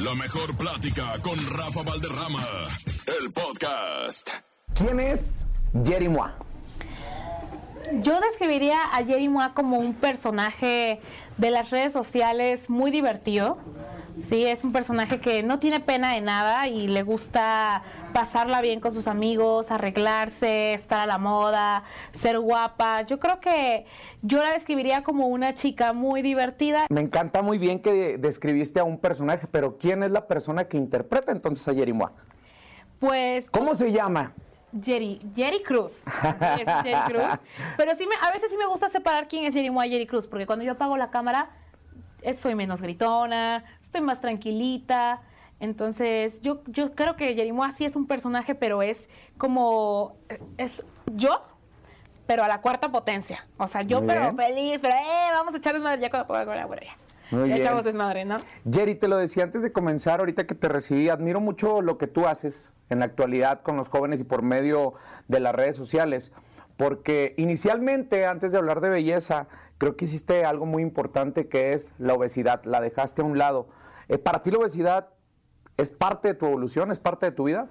La mejor plática con Rafa Valderrama. El podcast. ¿Quién es Jerry Moa? Yo describiría a Jerry Moa como un personaje de las redes sociales muy divertido. Sí, es un personaje que no tiene pena de nada y le gusta pasarla bien con sus amigos, arreglarse, estar a la moda, ser guapa. Yo creo que yo la describiría como una chica muy divertida. Me encanta muy bien que describiste a un personaje, pero ¿quién es la persona que interpreta entonces a Jerry Moa? Pues ¿Cómo se llama? Jerry, Jerry Cruz. Es Jerry Cruz. Pero sí me, a veces sí me gusta separar quién es Jerry Moa y Jerry Cruz, porque cuando yo apago la cámara, eh, soy menos gritona, estoy más tranquilita. Entonces, yo, yo creo que Jerry Moa sí es un personaje, pero es como. Es yo, pero a la cuarta potencia. O sea, yo, Muy pero bien. feliz, pero eh, vamos a echar desmadre ya cuando apago la cámara. ya. Muy ya bien. echamos desmadre, ¿no? Jerry, te lo decía antes de comenzar, ahorita que te recibí, admiro mucho lo que tú haces en la actualidad con los jóvenes y por medio de las redes sociales, porque inicialmente, antes de hablar de belleza, creo que hiciste algo muy importante que es la obesidad, la dejaste a un lado. Eh, ¿Para ti la obesidad es parte de tu evolución, es parte de tu vida?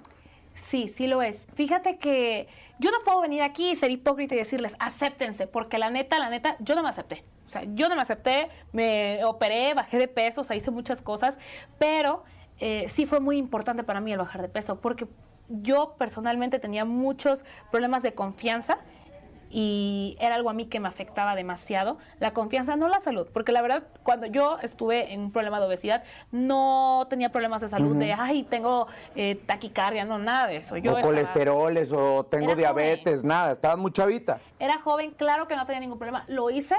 Sí, sí lo es. Fíjate que yo no puedo venir aquí y ser hipócrita y decirles, acéptense, porque la neta, la neta, yo no me acepté. O sea, yo no me acepté, me operé, bajé de peso, o sea, hice muchas cosas, pero eh, sí fue muy importante para mí el bajar de peso, porque yo personalmente tenía muchos problemas de confianza y era algo a mí que me afectaba demasiado. La confianza, no la salud, porque la verdad, cuando yo estuve en un problema de obesidad, no tenía problemas de salud, de, ay, tengo eh, taquicardia, no, nada de eso. Yo o estaba- colesteroles, o tengo diabetes, nada, estabas muy chavita. Era joven, claro que no tenía ningún problema. Lo hice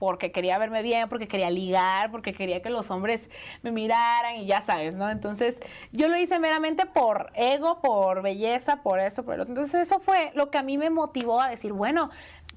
porque quería verme bien, porque quería ligar, porque quería que los hombres me miraran y ya sabes, ¿no? Entonces, yo lo hice meramente por ego, por belleza, por esto, por el otro. Entonces, eso fue lo que a mí me motivó a decir, bueno,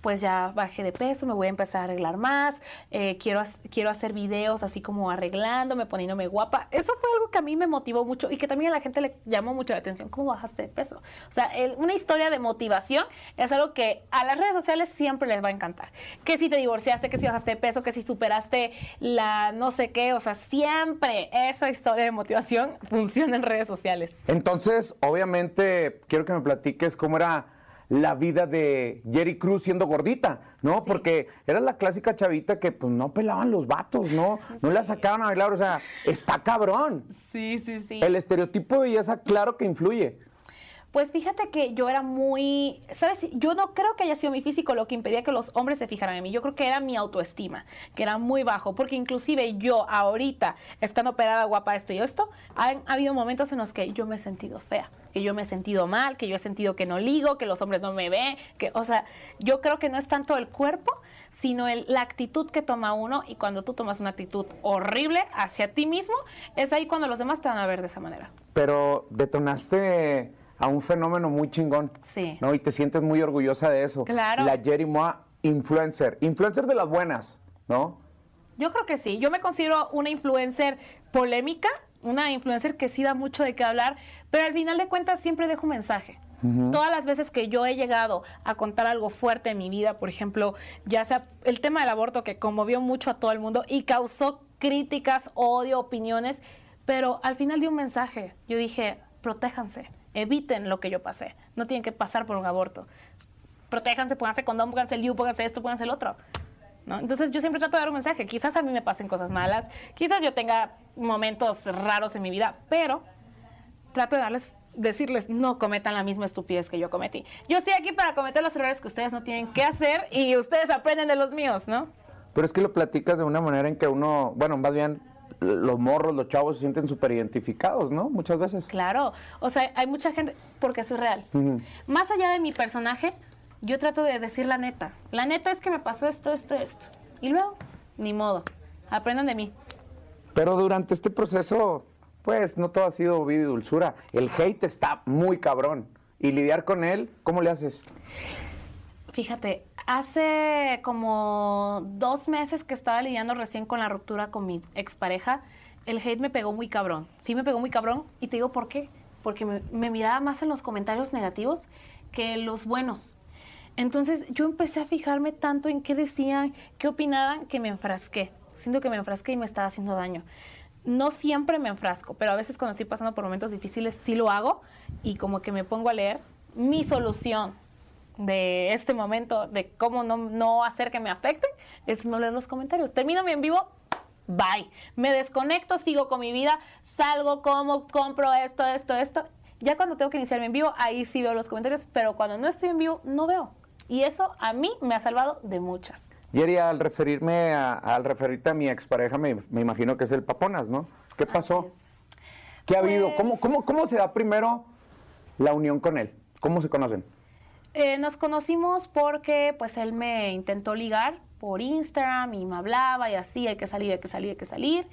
pues ya bajé de peso, me voy a empezar a arreglar más, eh, quiero, quiero hacer videos así como arreglándome, poniéndome guapa. Eso fue algo que a mí me motivó mucho y que también a la gente le llamó mucho la atención. ¿Cómo bajaste de peso? O sea, una historia de motivación es algo que a las redes sociales siempre les va a encantar. Que si te divorciaste, que si bajaste de peso, que si superaste la no sé qué, o sea, siempre esa historia de motivación funciona en redes sociales. Entonces, obviamente, quiero que me platiques cómo era la vida de Jerry Cruz siendo gordita, ¿no? Porque era la clásica chavita que pues no pelaban los vatos, ¿no? No la sacaban a bailar, o sea, está cabrón. Sí, sí, sí. El estereotipo de belleza, claro que influye. Pues fíjate que yo era muy, ¿sabes? Yo no creo que haya sido mi físico lo que impedía que los hombres se fijaran en mí. Yo creo que era mi autoestima, que era muy bajo, porque inclusive yo ahorita, estando operada, guapa, esto y esto, han habido momentos en los que yo me he sentido fea, que yo me he sentido mal, que yo he sentido que no ligo, que los hombres no me ven, que, o sea, yo creo que no es tanto el cuerpo, sino la actitud que toma uno y cuando tú tomas una actitud horrible hacia ti mismo, es ahí cuando los demás te van a ver de esa manera. Pero detonaste a un fenómeno muy chingón. Sí. ¿no? Y te sientes muy orgullosa de eso. Claro. La Jerry Moa influencer. Influencer de las buenas, ¿no? Yo creo que sí. Yo me considero una influencer polémica, una influencer que sí da mucho de qué hablar, pero al final de cuentas siempre dejo un mensaje. Todas las veces que yo he llegado a contar algo fuerte en mi vida, por ejemplo, ya sea el tema del aborto que conmovió mucho a todo el mundo y causó críticas, odio, opiniones, pero al final di un mensaje. Yo dije, protéjanse, eviten lo que yo pasé, no tienen que pasar por un aborto protéjanse, pónganse condón, pónganse el liu, pónganse esto, pónganse el otro. ¿no? Entonces yo siempre trato de dar un mensaje. Quizás a mí me pasen cosas malas, quizás yo tenga momentos raros en mi vida, pero trato de darles, decirles, no cometan la misma estupidez que yo cometí. Yo estoy aquí para cometer los errores que ustedes no tienen que hacer y ustedes aprenden de los míos, ¿no? Pero es que lo platicas de una manera en que uno, bueno, más bien los morros, los chavos se sienten súper identificados, ¿no? Muchas veces. Claro, o sea, hay mucha gente, porque soy real. Más allá de mi personaje, yo trato de decir la neta. La neta es que me pasó esto, esto, esto. Y luego, ni modo, aprendan de mí. Pero durante este proceso, pues no todo ha sido vida y dulzura. El hate está muy cabrón. Y lidiar con él, ¿cómo le haces? Fíjate, hace como dos meses que estaba lidiando recién con la ruptura con mi expareja, el hate me pegó muy cabrón. Sí me pegó muy cabrón y te digo por qué. Porque me, miraba más en los comentarios negativos que los buenos. Entonces yo empecé a fijarme tanto en qué decían, qué opinaban, que me enfrasqué. Siento que me enfrasqué y me estaba haciendo daño. no siempre me enfrasco, pero a veces cuando estoy pasando por momentos difíciles sí lo hago y como que me pongo a leer mi solución de este momento, de cómo no, no hacer que me afecte, es no leer los comentarios. Termino mi en vivo, bye. Me desconecto, sigo con mi vida, salgo, como, compro esto, esto, esto. Ya cuando tengo que iniciar mi en vivo, ahí sí veo los comentarios, pero cuando no estoy en vivo, no veo. Y eso a mí me ha salvado de muchas. Yeri, al referirme a, al referirte a mi expareja, me, me imagino que es el Paponas, ¿no? ¿Qué pasó? ¿Qué ha habido? Pues- ¿Cómo, cómo, ¿Cómo se da primero la unión con él? ¿Cómo se conocen? Eh, nos conocimos porque pues él me intentó ligar por Instagram y me hablaba y así, hay que salir, hay que salir, hay que salir.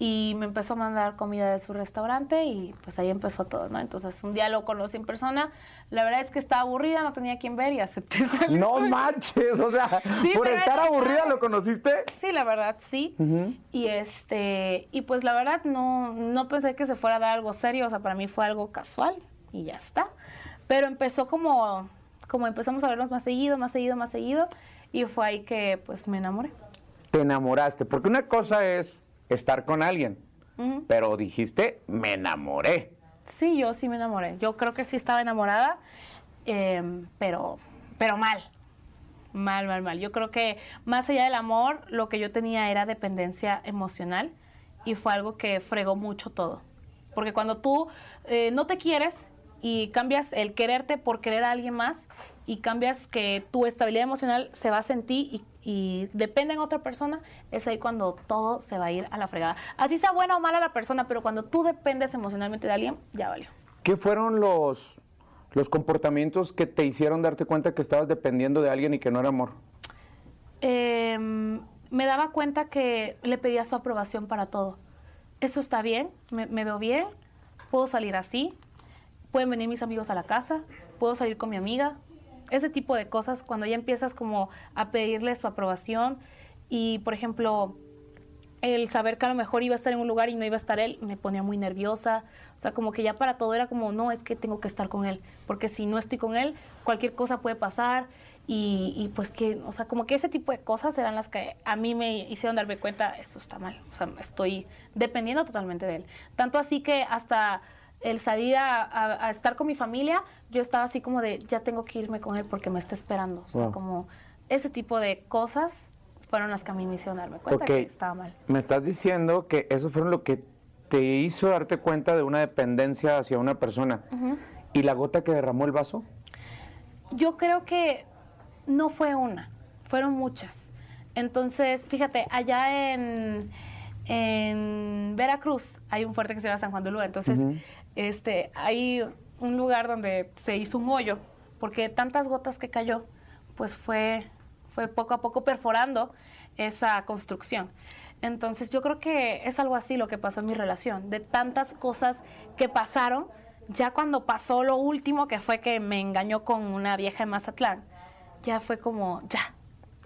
Y me empezó a mandar comida de su restaurante y pues ahí empezó todo, ¿no? Entonces un día lo conocí en persona. La verdad es que estaba aburrida, no tenía quien ver y acepté salir. No manches, o sea, Sí, por estar aburrida lo conociste. Sí, la verdad, sí. Y este, y pues la verdad no, no pensé que se fuera a dar algo serio, o sea, para mí fue algo casual y ya está. Pero empezó como, como empezamos a vernos más seguido, más seguido, más seguido, y fue ahí que pues me enamoré. Te enamoraste, porque una cosa es estar con alguien, pero dijiste, me enamoré. Sí, yo sí me enamoré. Yo creo que sí estaba enamorada, em, pero, pero mal. Mal, mal, mal. Yo creo que más allá del amor, lo que yo tenía era dependencia emocional y fue algo que fregó mucho todo. Porque cuando tú eh, no te quieres y cambias el quererte por querer a alguien más y cambias que tu estabilidad emocional se basa en ti y, y depende en otra persona, es ahí cuando todo se va a ir a la fregada. Así sea buena o mala la persona, pero cuando tú dependes emocionalmente de alguien, ya valió. ¿Qué fueron los, los comportamientos que te hicieron darte cuenta que estabas dependiendo de alguien y que no era amor? Em, me daba cuenta que le pedía su aprobación para todo. Eso está bien, me, me veo bien, puedo salir así, pueden venir mis amigos a la casa, puedo salir con mi amiga. Ese tipo de cosas, cuando ya empiezas como a pedirle su aprobación y, por ejemplo, el saber que a lo mejor iba a estar en un lugar y no iba a estar él, me ponía muy nerviosa. O sea, como que ya para todo era como, no, es que tengo que estar con él, porque si no estoy con él, cualquier cosa puede pasar. Y, y pues que, o sea, como que ese tipo de cosas eran las que a mí me hicieron darme cuenta, eso está mal. O sea, estoy dependiendo totalmente de él. Tanto así que hasta el salir a, a- a estar con mi familia, yo estaba así como de, ya tengo que irme con él porque me está esperando. O sea, Wow. como ese tipo de cosas fueron las que a mí me hicieron darme cuenta que estaba mal. Me estás diciendo que eso fue lo que te hizo darte cuenta de una dependencia hacia una persona. ¿Y la gota que derramó el vaso? Yo creo que no fue una, fueron muchas. Entonces, fíjate, allá en, en Veracruz hay un fuerte que se llama San Juan de Ulúa. Entonces, este, hay un lugar donde se hizo un hoyo, porque tantas gotas que cayó, pues fue, fue poco a poco perforando esa construcción. Entonces, yo creo que es algo así lo que pasó en mi relación, de tantas cosas que pasaron, ya cuando pasó lo último, que fue que me engañó con una vieja en Mazatlán, ya fue como, ya.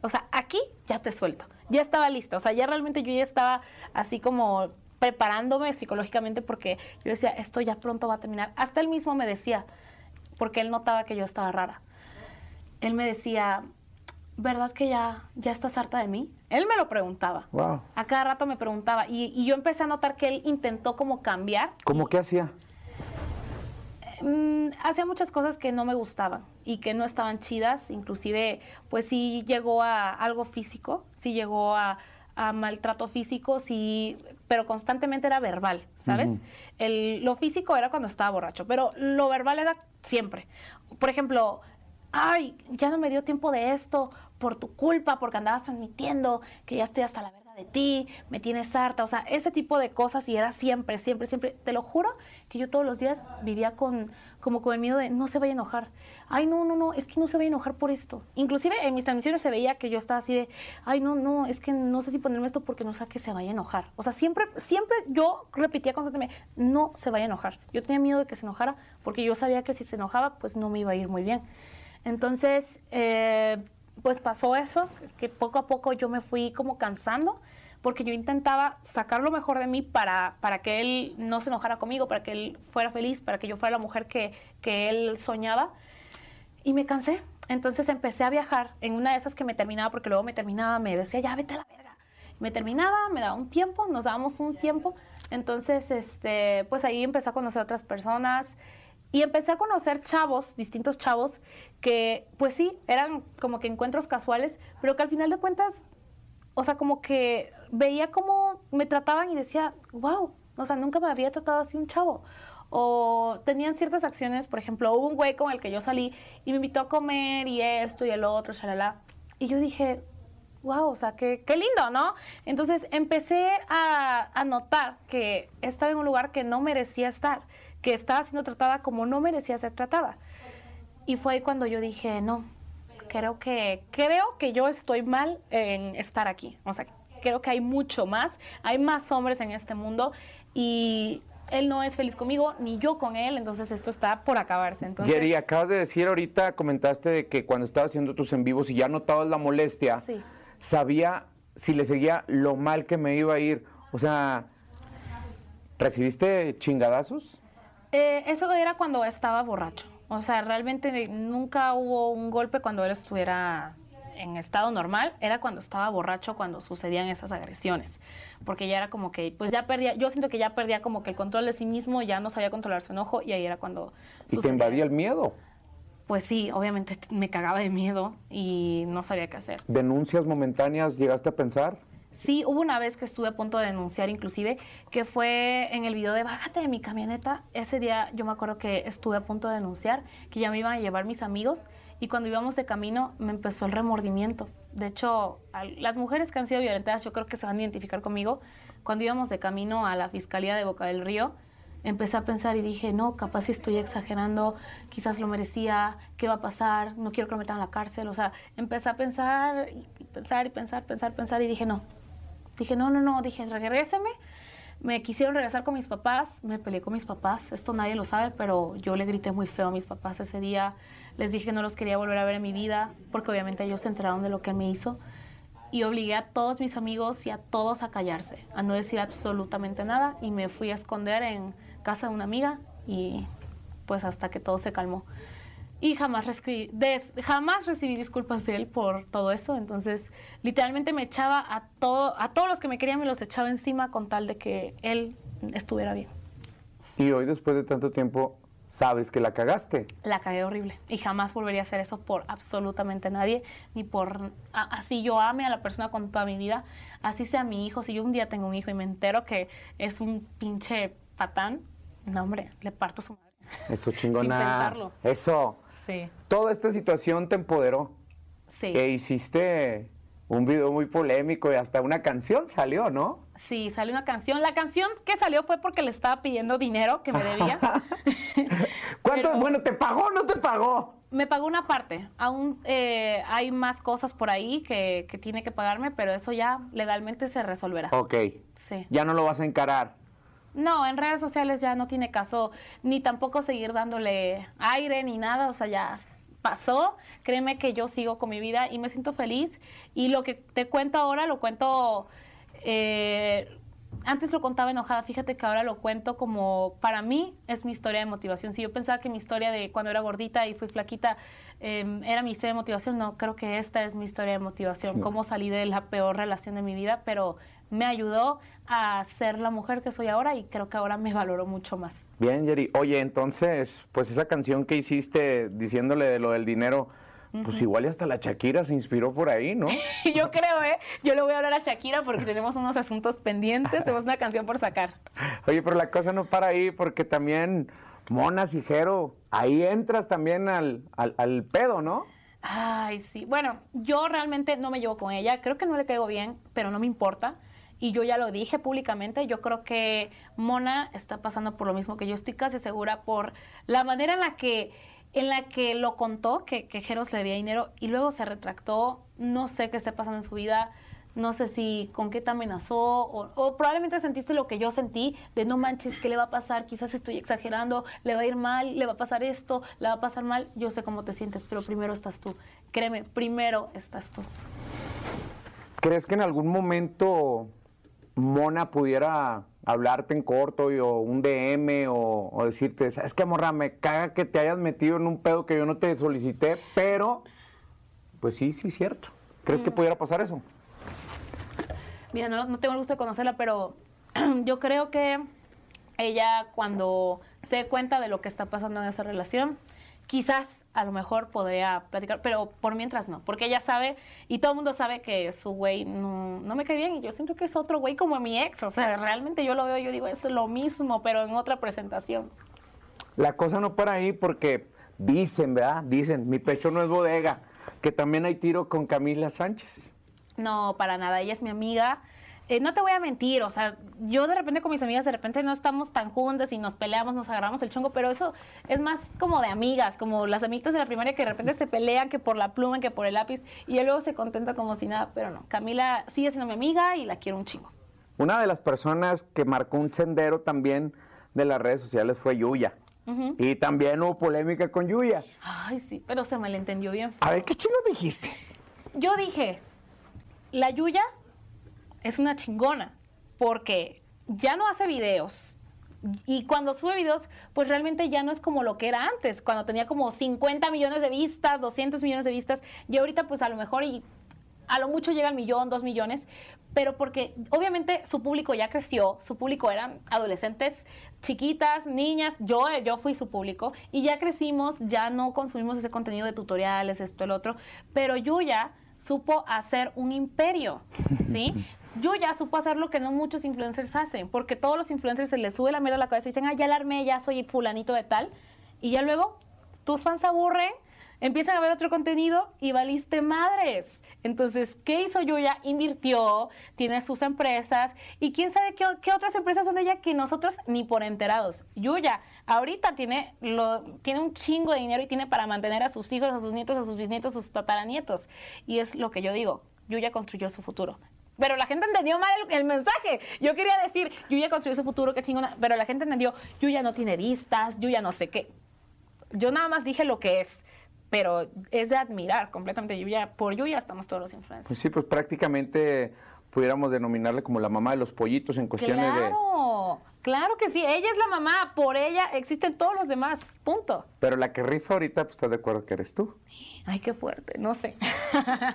O sea, aquí ya te suelto. Ya estaba lista. O sea, ya realmente yo ya estaba así como preparándome psicológicamente porque yo decía, esto ya pronto va a terminar. Hasta él mismo me decía, porque él notaba que yo estaba rara. Él me decía, ¿verdad que ya, ya estás harta de mí? Él me lo preguntaba. Wow. A cada rato me preguntaba. Y, y yo empecé a notar que él intentó como cambiar. ¿Cómo que hacía? Mm, hacía muchas cosas que no me gustaban y que no estaban chidas, inclusive pues sí llegó a algo físico, sí llegó a, a maltrato físico, sí, pero constantemente era verbal, ¿sabes? El- lo físico era cuando estaba borracho, pero lo verbal era siempre. Por ejemplo, ay, ya no me dio tiempo de esto por tu culpa, porque andabas transmitiendo que ya estoy hasta la verga de ti, me tienes harta, o sea, ese tipo de cosas y era siempre, siempre, siempre, te lo juro que yo todos los días vivía con como con el miedo de no se vaya a enojar. Ay, no, no, no, es que no se vaya a enojar por esto. Inclusive en mis transmisiones se veía que yo estaba así de, ay, no, no, es que no sé si ponerme esto porque no sé que se vaya a enojar. O sea, siempre, siempre yo repetía constantemente, no se vaya a enojar. Yo tenía miedo de que se enojara porque yo sabía que si se enojaba, pues no me iba a ir muy bien. Entonces, eh, pues pasó eso, que poco a poco yo me fui como cansando, porque yo intentaba sacar lo mejor de mí para, para que él no se enojara conmigo, para que él fuera feliz, para que yo fuera la mujer que, que él soñaba. Y me cansé. Entonces empecé a viajar en una de esas que me terminaba, porque luego me terminaba, me decía, ya vete a la verga. Me terminaba, me daba un tiempo, nos dábamos un tiempo, Entonces, este, pues ahí empecé a conocer otras personas y empecé a conocer chavos, distintos chavos, que pues sí, eran como que encuentros casuales, pero que al final de cuentas, o sea, como que veía cómo me trataban y decía, wow, o sea, nunca me había tratado así un chavo. O tenían ciertas acciones, por ejemplo, hubo un güey con el que yo salí y me invitó a comer y esto y el otro, shalala. Y yo dije, wow, o sea, qué, qué lindo, ¿no? Entonces empecé a, a notar que estaba en un lugar que no merecía estar, que estaba siendo tratada como no merecía ser tratada. Y fue ahí cuando yo dije, no, creo que, creo que yo estoy mal en estar aquí. O sea, creo que hay mucho más, hay más hombres en este mundo y él no es feliz conmigo, ni yo con él, entonces esto está por acabarse. Entonces, Jerry, acabas de decir ahorita, comentaste de que cuando estabas haciendo tus en vivos y ya notabas la molestia, Sí. sabía si le seguía lo mal que me iba a ir. O sea, ¿recibiste chingadazos? Eh, eso era cuando estaba borracho. O sea, realmente nunca hubo un golpe cuando él estuviera en estado normal. Era cuando estaba borracho cuando sucedían esas agresiones. Porque ya era como que, pues ya perdía, yo siento que ya perdía como que el control de sí mismo, ya no sabía controlar su enojo y ahí era cuando... Y te invadía el miedo. Pues sí, obviamente me cagaba de miedo y no sabía qué hacer. ¿Denuncias momentáneas llegaste a pensar? Sí, hubo una vez que estuve a punto de denunciar inclusive, que fue en el video de Bájate de mi camioneta. Ese día yo me acuerdo que estuve a punto de denunciar, que ya me iban a llevar mis amigos y cuando íbamos de camino me empezó el remordimiento. De hecho, las mujeres que han sido violentadas yo creo que se van a identificar conmigo. Cuando íbamos de camino a la Fiscalía de Boca del Río, empecé a pensar y dije, no, capaz si estoy exagerando, quizás lo merecía, ¿qué va a pasar? No quiero que lo metan a la cárcel. O sea, empecé a pensar y pensar y pensar, pensar, pensar y dije, no, Dije, no, no, no, dije, regréseme. Me quisieron regresar con mis papás, me peleé con mis papás, esto nadie lo sabe, pero yo le grité muy feo a mis papás ese día. Les dije que no los quería volver a ver en mi vida, porque obviamente ellos se enteraron de lo que me hizo. Y obligué a todos mis amigos y a todos a callarse, a no decir absolutamente nada. Y me fui a esconder en casa de una amiga y pues hasta que todo se calmó. Y jamás, des- jamás recibí disculpas de él por todo eso. Entonces, literalmente me echaba a, todo, a todos los que me querían, me los echaba encima con tal de que él estuviera bien. Y hoy, después de tanto tiempo, sabes que la cagaste. La cagué horrible. Y jamás volvería a hacer eso por absolutamente nadie, ni por... a- así yo ame a la persona con toda mi vida, así sea mi hijo. Si yo un día tengo un hijo y me entero que es un pinche patán, no, hombre, le parto su madre. Eso chingona. pensarlo. Eso. Sí, Toda esta situación te empoderó. sí. E hiciste un video muy polémico y hasta una canción salió, ¿no? Sí, salió una canción. La canción que salió fue porque le estaba pidiendo dinero que me debía. ¿Cuánto? Pero- Bueno, ¿te pagó o no te pagó? me pagó una parte. Aún eh, hay más cosas por ahí que, que tiene que pagarme, pero eso ya legalmente se resolverá. Ok. Sí. Ya no lo vas a encarar. No, en redes sociales ya no tiene caso ni tampoco seguir dándole aire ni nada, o sea, ya pasó. Créeme que yo sigo con mi vida y me siento feliz. Y lo que te cuento ahora lo cuento, eh, antes lo contaba enojada, fíjate que ahora lo cuento como, para mí es mi historia de motivación. Si yo pensaba que mi historia de cuando era gordita y fui flaquita eh, era mi historia de motivación, no, creo que esta es mi historia de motivación, cómo salí de la peor relación de mi vida, pero me ayudó a ser la mujer que soy ahora y creo que ahora me valoro mucho más. Bien, Jerry. Oye, entonces, pues esa canción que hiciste diciéndole de lo del dinero, pues igual y hasta la Shakira se inspiró por ahí, ¿no? Yo creo, ¿eh? Yo le voy a hablar a Shakira porque tenemos unos asuntos pendientes, tenemos una canción por sacar. Oye, pero la cosa no para ahí porque también Monas y Jero, ahí entras también al, al, al pedo, ¿no? Ay, sí. Bueno, yo realmente no me llevo con ella. Creo que no le caigo bien, pero no me importa. Y yo ya lo dije públicamente. Yo creo que Mona está pasando por lo mismo que yo. Estoy casi segura por la manera en la que, en la que lo contó, que, que Jeros le debía dinero y luego se retractó. No sé qué esté pasando en su vida. No sé si con qué te amenazó o, o probablemente sentiste lo que yo sentí de no manches, ¿qué le va a pasar? Quizás estoy exagerando, le va a ir mal, le va a pasar esto, le va a pasar mal. Yo sé cómo te sientes, pero primero estás tú. Créeme, primero estás tú. ¿Crees que en algún momento Mona pudiera hablarte en corto y, o un DM o, o decirte, sabes qué, morra, me caga que te hayas metido en un pedo que yo no te solicité, pero pues sí, sí, cierto. ¿Crees que pudiera pasar eso? Mira, no, no tengo el gusto de conocerla, pero yo creo que ella cuando se dé cuenta de lo que está pasando en esa relación, quizás a lo mejor podría platicar, pero por mientras no, porque ella sabe y todo el mundo sabe que su güey no, no me cae bien y yo siento que es otro güey como mi ex, o sea, realmente yo lo veo, yo digo, es lo mismo, pero en otra presentación. La cosa no para ahí porque dicen, ¿verdad? Dicen, mi pecho no es bodega, que también hay tiro con Camila Sánchez. No, para nada, ella es mi amiga. Eh, no te voy a mentir, o sea, yo de repente con mis amigas de repente no estamos tan juntas y nos peleamos, nos agarramos el chongo, pero eso es más como de amigas, como las amigas de la primaria que de repente se pelean que por la pluma, que por el lápiz, y yo luego se contenta como si nada, pero no, Camila sigue siendo mi amiga y la quiero un chingo. Una de las personas que marcó un sendero también de las redes sociales fue Yuya. Y también hubo polémica con Yuya. Ay, sí, pero se malentendió bien. A ver, ¿qué chingos dijiste? Yo dije, la Yuya es una chingona, porque ya no hace videos. Y cuando sube videos, pues realmente ya no es como lo que era antes, cuando tenía como 50 millones de vistas, 200 millones de vistas, y ahorita pues a lo mejor y a lo mucho llega al millón, dos millones, pero porque obviamente su público ya creció, su público eran adolescentes chiquitas, niñas, yo, yo fui su público y ya crecimos, ya no consumimos ese contenido de tutoriales, esto, el otro, pero Yuya supo hacer un imperio, ¿sí? Yuya supo hacer lo que no muchos influencers hacen, porque todos los influencers se les sube la mierda a la cabeza y dicen, ah, ya la armé, ya soy fulanito de tal, y ya luego tus fans se aburren, empiezan a ver otro contenido y valiste madres. Entonces, ¿qué hizo Yuya? Invirtió, tiene sus empresas y quién sabe qué, otras empresas son de ella que nosotros ni por enterados. Yuya ahorita tiene, tiene un chingo de dinero y tiene para mantener a sus hijos, a sus nietos, a sus bisnietos, a sus tataranietos. Y es lo que yo digo, Yuya construyó su futuro. Pero la gente entendió mal el, el mensaje. Yo quería decir, Yuya construyó su futuro, qué chingona. Pero la gente entendió, Yuya no tiene vistas, Yuya no sé qué. Yo nada más dije lo que es pero es de admirar completamente Yuya. Por Yuya estamos todos los influencers. Pues sí, pues prácticamente pudiéramos denominarle como la mamá de los pollitos en cuestiones de... Claro, claro que sí. Ella es la mamá, por ella existen todos los demás, punto. Pero la que rifa ahorita, pues estás de acuerdo que eres tú. Ay, qué fuerte, no sé.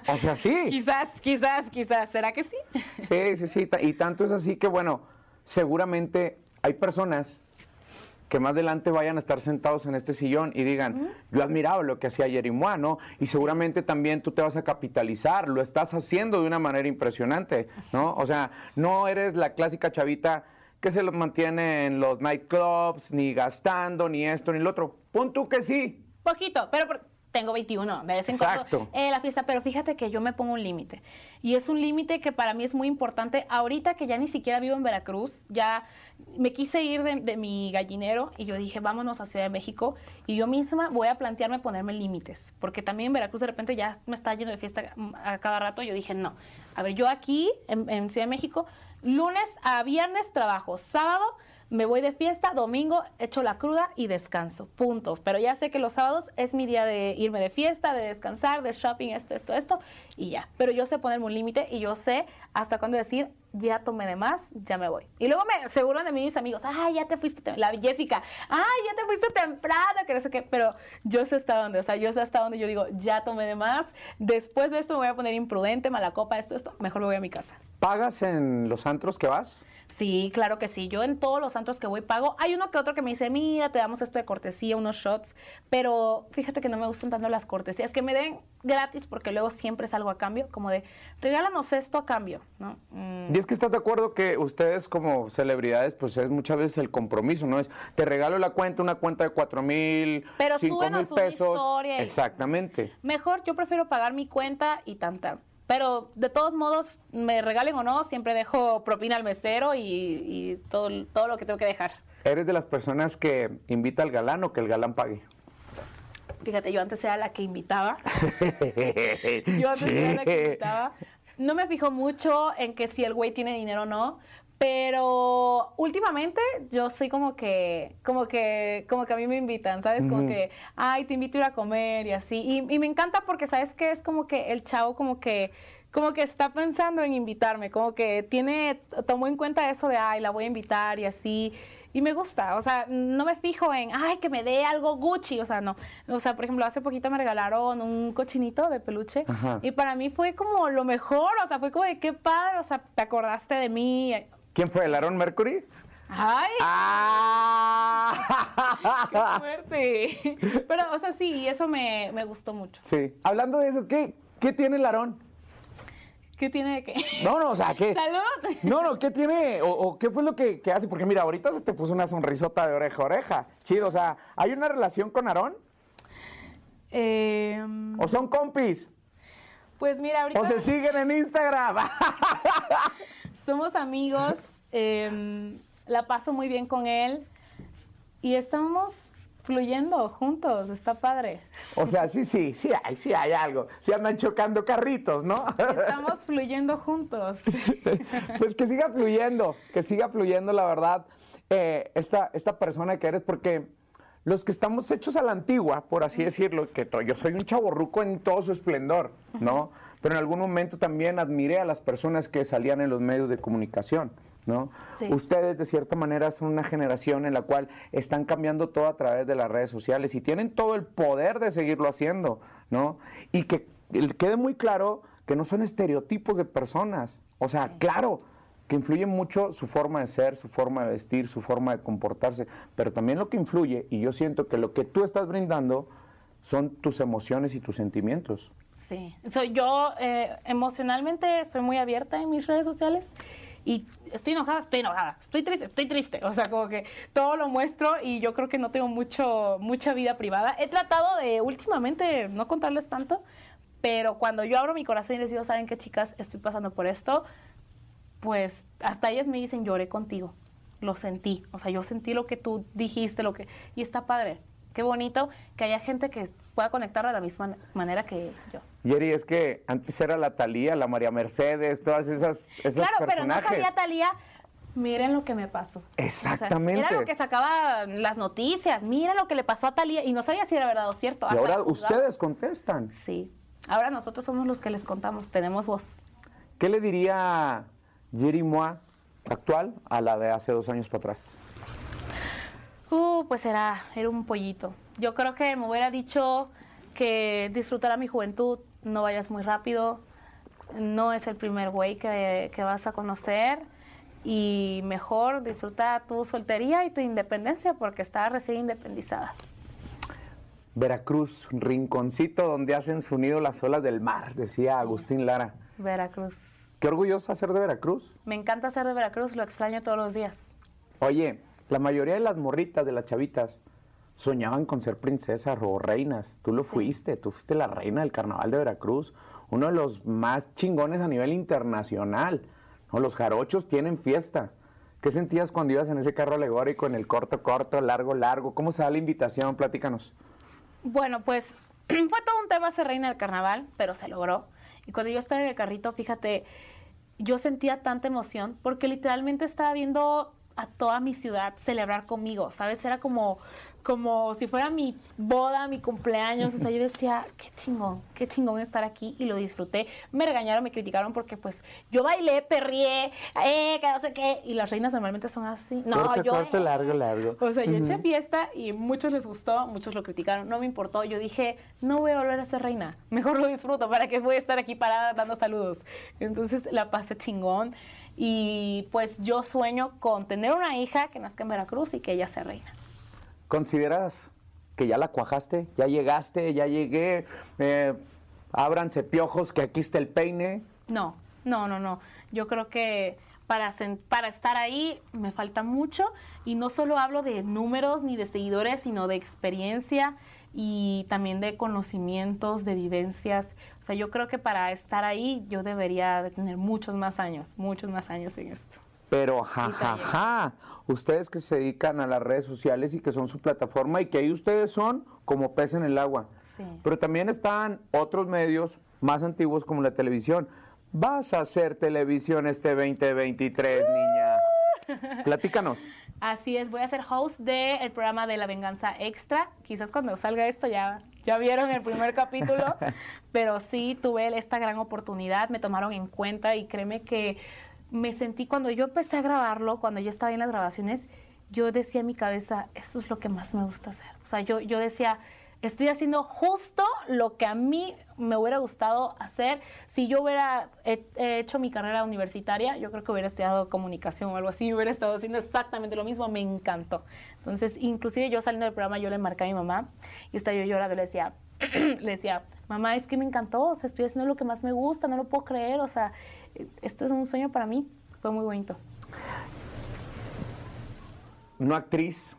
O sea, sí. quizás, quizás, quizás. ¿Será que sí? Sí, sí, sí. Y tanto es así que, bueno, seguramente hay personas que más adelante vayan a estar sentados en este sillón y digan, yo admiraba lo que hacía Yerimua, ¿no? Y seguramente también tú te vas a capitalizar, lo estás haciendo de una manera impresionante, ¿no? O sea, no eres la clásica chavita que se los mantiene en los nightclubs, ni gastando, ni esto, ni lo otro. Pon tú que sí. Poquito, pero por- tengo 21, de vez en Exacto. cuando eh, la fiesta, pero fíjate que yo me pongo un límite. Y es un límite que para mí es muy importante. Ahorita que ya ni siquiera vivo en Veracruz, ya me quise ir de, de mi gallinero y yo dije, vámonos a Ciudad de México. Y yo misma voy a plantearme ponerme límites, porque también en Veracruz de repente ya me está yendo de fiesta mm, a cada rato. Yo dije, no. A ver, yo aquí en, en Ciudad de México, lunes a viernes trabajo, sábado me voy de fiesta, domingo echo la cruda y descanso, punto. Pero ya sé que los sábados es mi día de irme de fiesta, de descansar, de shopping, esto, esto, esto, y ya. Pero yo sé ponerme un límite y yo sé hasta cuándo decir, ya tomé de más, ya me voy. Y luego me se burlan de mí mis amigos, ay, ya te fuiste, la Jessica, ay, ya te fuiste temprano, que no sé qué, pero yo sé hasta dónde, o sea, yo sé hasta dónde yo digo, ya tomé de más, después de esto me voy a poner imprudente, mala copa, esto, esto, mejor me voy a mi casa. ¿Pagas en los antros que vas? Sí, claro que sí. Yo en todos los santos que voy pago. Hay uno que otro que me dice, mira, te damos esto de cortesía, unos shots. Pero fíjate que no me gustan tanto las cortesías. Que me den gratis porque luego siempre es algo a cambio. Como de, regálanos esto a cambio, ¿no? Mm, Y es que estás de acuerdo que ustedes como celebridades, pues es muchas veces el compromiso, ¿no? Es, te regalo la cuenta, una cuenta de cuatro mil, Pero cinco mil pesos. historia y- Exactamente. Mejor yo prefiero pagar mi cuenta y tanta. Pero de todos modos, me regalen o no, siempre dejo propina al mesero y, y todo, todo lo que tengo que dejar. ¿Eres de las personas que invita al galán o que el galán pague? Fíjate, yo antes era la que invitaba. Yo antes era la que invitaba. No me fijo mucho en que si el güey tiene dinero o no, pero últimamente yo soy como que, como que, como que a mí me invitan, ¿sabes? Como que, ay, te invito a ir a comer y así. Y, y me encanta porque, ¿sabes qué? Es como que el chavo como que, como que está pensando en invitarme, como que tiene, tomó en cuenta eso de, ay, la voy a invitar y así. Y me gusta, o sea, no me fijo en, ay, que me dé algo Gucci, o sea, no. O sea, por ejemplo, hace poquito me regalaron un cochinito de peluche Ajá. y para mí fue como lo mejor, o sea, fue como de qué padre, o sea, te acordaste de mí, ¿Quién fue? ¿El Aaron Mercury? ¡Ay! ¡Ah! ¡Qué fuerte! Pero, o sea, sí, eso me, me gustó mucho. Sí. Hablando de eso, ¿qué, qué tiene el Aarón? ¿Qué tiene de qué? No, no, o sea, ¿qué? ¡Salud! No, no, ¿qué tiene? O, o qué fue lo que, que hace? Porque mira, ahorita se te puso una sonrisota de oreja a oreja. Chido, o sea, ¿hay una relación con Aarón? Eh, ¿O son compis? pues mira, ahorita ¿O se siguen en Instagram? somos amigos, eh, la paso muy bien con él y estamos fluyendo juntos, está padre. O sea, sí, sí, sí hay, sí hay algo. Se andan chocando carritos, ¿no? Estamos fluyendo juntos. pues que siga fluyendo, que siga fluyendo, la verdad, eh, esta, esta persona que eres, porque los que estamos hechos a la antigua, por así decirlo, que yo soy un chaborruco en todo su esplendor, ¿no? Pero en algún momento también admiré a las personas que salían en los medios de comunicación, ¿no? Sí. Ustedes, de cierta manera, son una generación en la cual están cambiando todo a través de las redes sociales y tienen todo el poder de seguirlo haciendo, ¿no? Y que quede muy claro que no son estereotipos de personas. O sea, claro, que influye mucho su forma de ser, su forma de vestir, su forma de comportarse, pero también lo que influye, y yo siento que lo que tú estás brindando son tus emociones y tus sentimientos. Sí, soy yo eh, emocionalmente soy muy abierta en mis redes sociales y estoy enojada, estoy enojada, estoy triste, estoy triste, o sea, como que todo lo muestro y yo creo que no tengo mucho mucha vida privada. He tratado de últimamente no contarles tanto, pero cuando yo abro mi corazón y les digo, ¿saben qué chicas? Estoy pasando por esto, pues hasta ellas me dicen, lloré contigo, lo sentí, o sea, yo sentí lo que tú dijiste, lo que y está padre. Qué bonito que haya gente que pueda conectar de la misma manera que yo. Yeri, es que antes era la Talía, la María Mercedes, todas esas, esos Claro, pero no sabía Talía. Miren lo que me pasó. O sea, Exactamente. era lo que sacaba las noticias. Mira lo que le pasó a Talía. Y no sabía si era verdad o cierto. y hasta ahora ustedes contestan. Sí. Ahora nosotros somos los que les contamos. Tenemos voz. ¿Qué le diría Yeri Moa actual a la de hace dos años para atrás? Uh, pues era, era un pollito. Yo creo que me hubiera dicho que disfrutara mi juventud, no vayas muy rápido, no es el primer güey que, que vas a conocer y mejor disfruta tu soltería y tu independencia porque estaba recién independizada. Veracruz, rinconcito donde hacen su nido las olas del mar, decía Agustín Lara. Veracruz. Qué orgulloso ser de Veracruz. Me encanta ser de Veracruz, lo extraño todos los días. Oye, la mayoría de las morritas, de las chavitas, soñaban con ser princesas o reinas. Tú lo fuiste, tú fuiste la reina del carnaval de Veracruz, uno de los más chingones a nivel internacional. ¿no? Los jarochos tienen fiesta. ¿Qué sentías cuando ibas en ese carro alegórico, en el corto, corto, largo, largo? ¿Cómo se da la invitación? Platícanos. Bueno, pues fue todo un tema ser reina del carnaval, pero se logró. Y cuando yo estaba en el carrito, fíjate, yo sentía tanta emoción porque literalmente estaba viendo a toda mi ciudad celebrar conmigo, ¿sabes? Era como, como si fuera mi boda, mi cumpleaños. O sea, yo decía, qué chingón, qué chingón estar aquí y lo disfruté. Me regañaron, me criticaron porque pues yo bailé, perrié, eh, que no sé qué. Y las reinas normalmente son así. No, yo... corto, eh, largo, largo. o sea, yo eché Ujú. fiesta y muchos les gustó, muchos lo criticaron, no me importó. Yo dije, no voy a volver a ser reina, mejor lo disfruto, ¿para que voy a estar aquí parada dando saludos? Entonces la pasé chingón y pues yo sueño con tener una hija que nazca en Veracruz y que ella sea reina. ¿Consideras que ya la cuajaste? ¿Ya llegaste? ¿Ya llegué? Eh, ábranse piojos, que aquí está el peine. No, no, no, no. Yo creo que para, para estar ahí me falta mucho y no solo hablo de números ni de seguidores, sino de experiencia y también de conocimientos, de vivencias. O sea, yo creo que para estar ahí yo debería de tener muchos más años, muchos más años en esto. Pero jajaja, ustedes que se dedican a las redes sociales y que son su plataforma y que ahí ustedes son como pez en el agua. Sí. Pero también están otros medios más antiguos como la televisión. Vas a hacer televisión este 2023, niña. Platícanos. Así es, voy a ser host del programa de La Venganza Extra. Quizás cuando salga esto ya, ya vieron el primer capítulo, pero sí tuve esta gran oportunidad, me tomaron en cuenta y créeme que me sentí cuando yo empecé a grabarlo, cuando yo estaba en las grabaciones, yo decía en mi cabeza, eso es lo que más me gusta hacer. O sea, yo, yo decía, estoy haciendo justo lo que a mí me hubiera gustado hacer. Si yo hubiera he hecho mi carrera universitaria, yo creo que hubiera estudiado comunicación o algo así, hubiera estado haciendo exactamente lo mismo, me encantó. Entonces, inclusive yo saliendo del programa, yo le marqué a mi mamá y estaba yo llorando, le decía, le decía, mamá, es que me encantó, o sea, estoy haciendo lo que más me gusta, no lo puedo creer, o sea, esto es un sueño para mí, fue muy bonito. No actriz,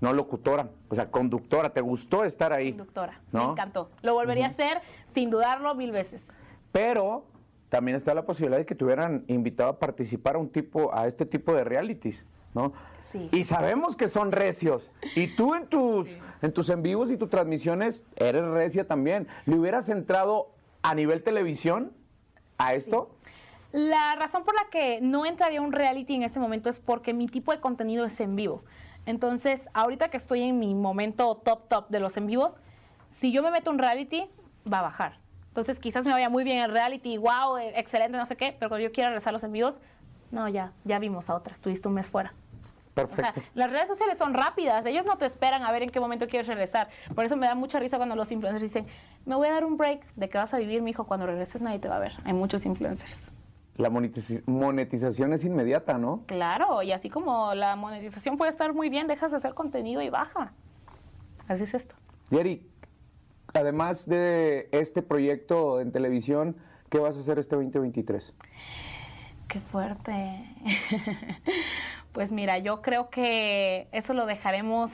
no locutora, o sea, conductora. ¿Te gustó estar ahí? Doctora, ¿No? me encantó. Lo volvería a hacer sin dudarlo mil veces. Pero también está la posibilidad de que te hubieran invitado a participar a un tipo, a este tipo de realities, ¿no? Sí. Y sabemos que son recios. Y tú en tus, en tus en vivos y tus transmisiones eres recia también. ¿Le hubieras entrado a nivel televisión a esto? La razón por la que no entraría a un reality en este momento es porque mi tipo de contenido es en vivo. Entonces, ahorita que estoy en mi momento top top de los en vivos, si yo me meto un reality, va a bajar. Entonces, quizás me vaya muy bien el reality, wow, eh, excelente, no sé qué, pero cuando yo quiera regresar a los en vivos, no, ya, ya vimos a otras, tuviste un mes fuera. O sea, Perfecto. las redes sociales son rápidas, ellos no te esperan a ver en qué momento quieres regresar. Por eso me da mucha risa cuando los influencers dicen, me voy a dar un break de que vas a vivir, mi hijo, cuando regreses nadie te va a ver. Hay muchos influencers. La monetiz- monetización es inmediata, ¿no? Claro, y así como la monetización puede estar muy bien, dejas de hacer contenido y baja. Así es esto. Jerry, además de este proyecto en televisión, ¿qué vas a hacer este 2023? Qué fuerte. pues mira, yo creo que eso lo dejaremos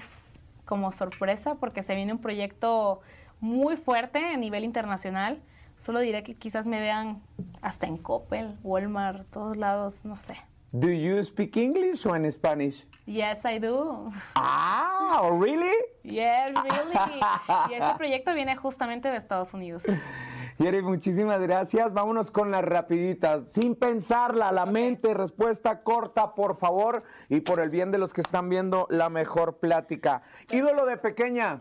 como sorpresa porque se viene un proyecto muy fuerte a nivel internacional. Solo diré que quizás me vean hasta en Coppel, Walmart, todos lados, no sé. Do you speak English o en Spanish? Yes, I do. Ah, oh, really? Yes, really. Y este proyecto viene justamente de Estados Unidos. Jerry, muchísimas gracias. Vámonos con las rapiditas. Sin pensarla, la mente, respuesta corta, por favor. Y por el bien de los que están viendo la mejor plática. Ídolo de pequeña,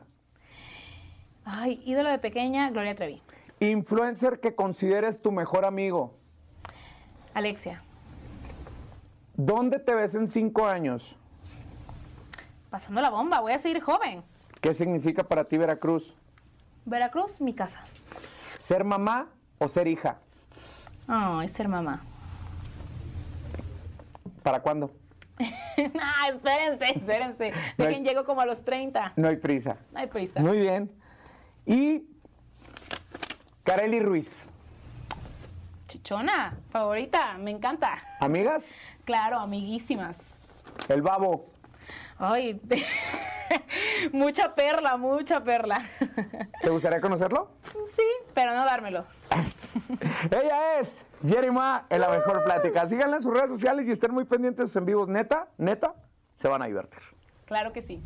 Ay, ídolo de pequeña, Gloria Trevi. Influencer que consideres tu mejor amigo. Alexia. ¿Dónde te ves en cinco años? Pasando la bomba, voy a seguir joven. ¿Qué significa para ti Veracruz? Veracruz, mi casa. ¿Ser mamá o ser hija? Ay, ser mamá. ¿Para cuándo? ah, espérense, espérense. No hay- Dejen, llego como a los 30. No hay prisa. No hay prisa. Muy bien. Y Kareli Ruiz, Chichona, favorita, me encanta. ¿amigas? Claro, amiguísimas. El babo. Ay, mucha perla, mucha perla. ¿Te gustaría conocerlo? sí, pero no dármelo. Ella es Jerima en la mejor plática. Síganla en sus redes sociales y estén muy pendientes de sus en vivos. Neta, neta, se van a divertir. Claro que sí.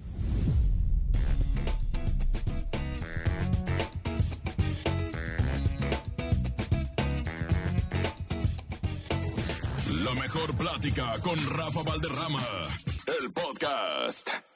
Mejor plática con Rafa Valderrama. El podcast.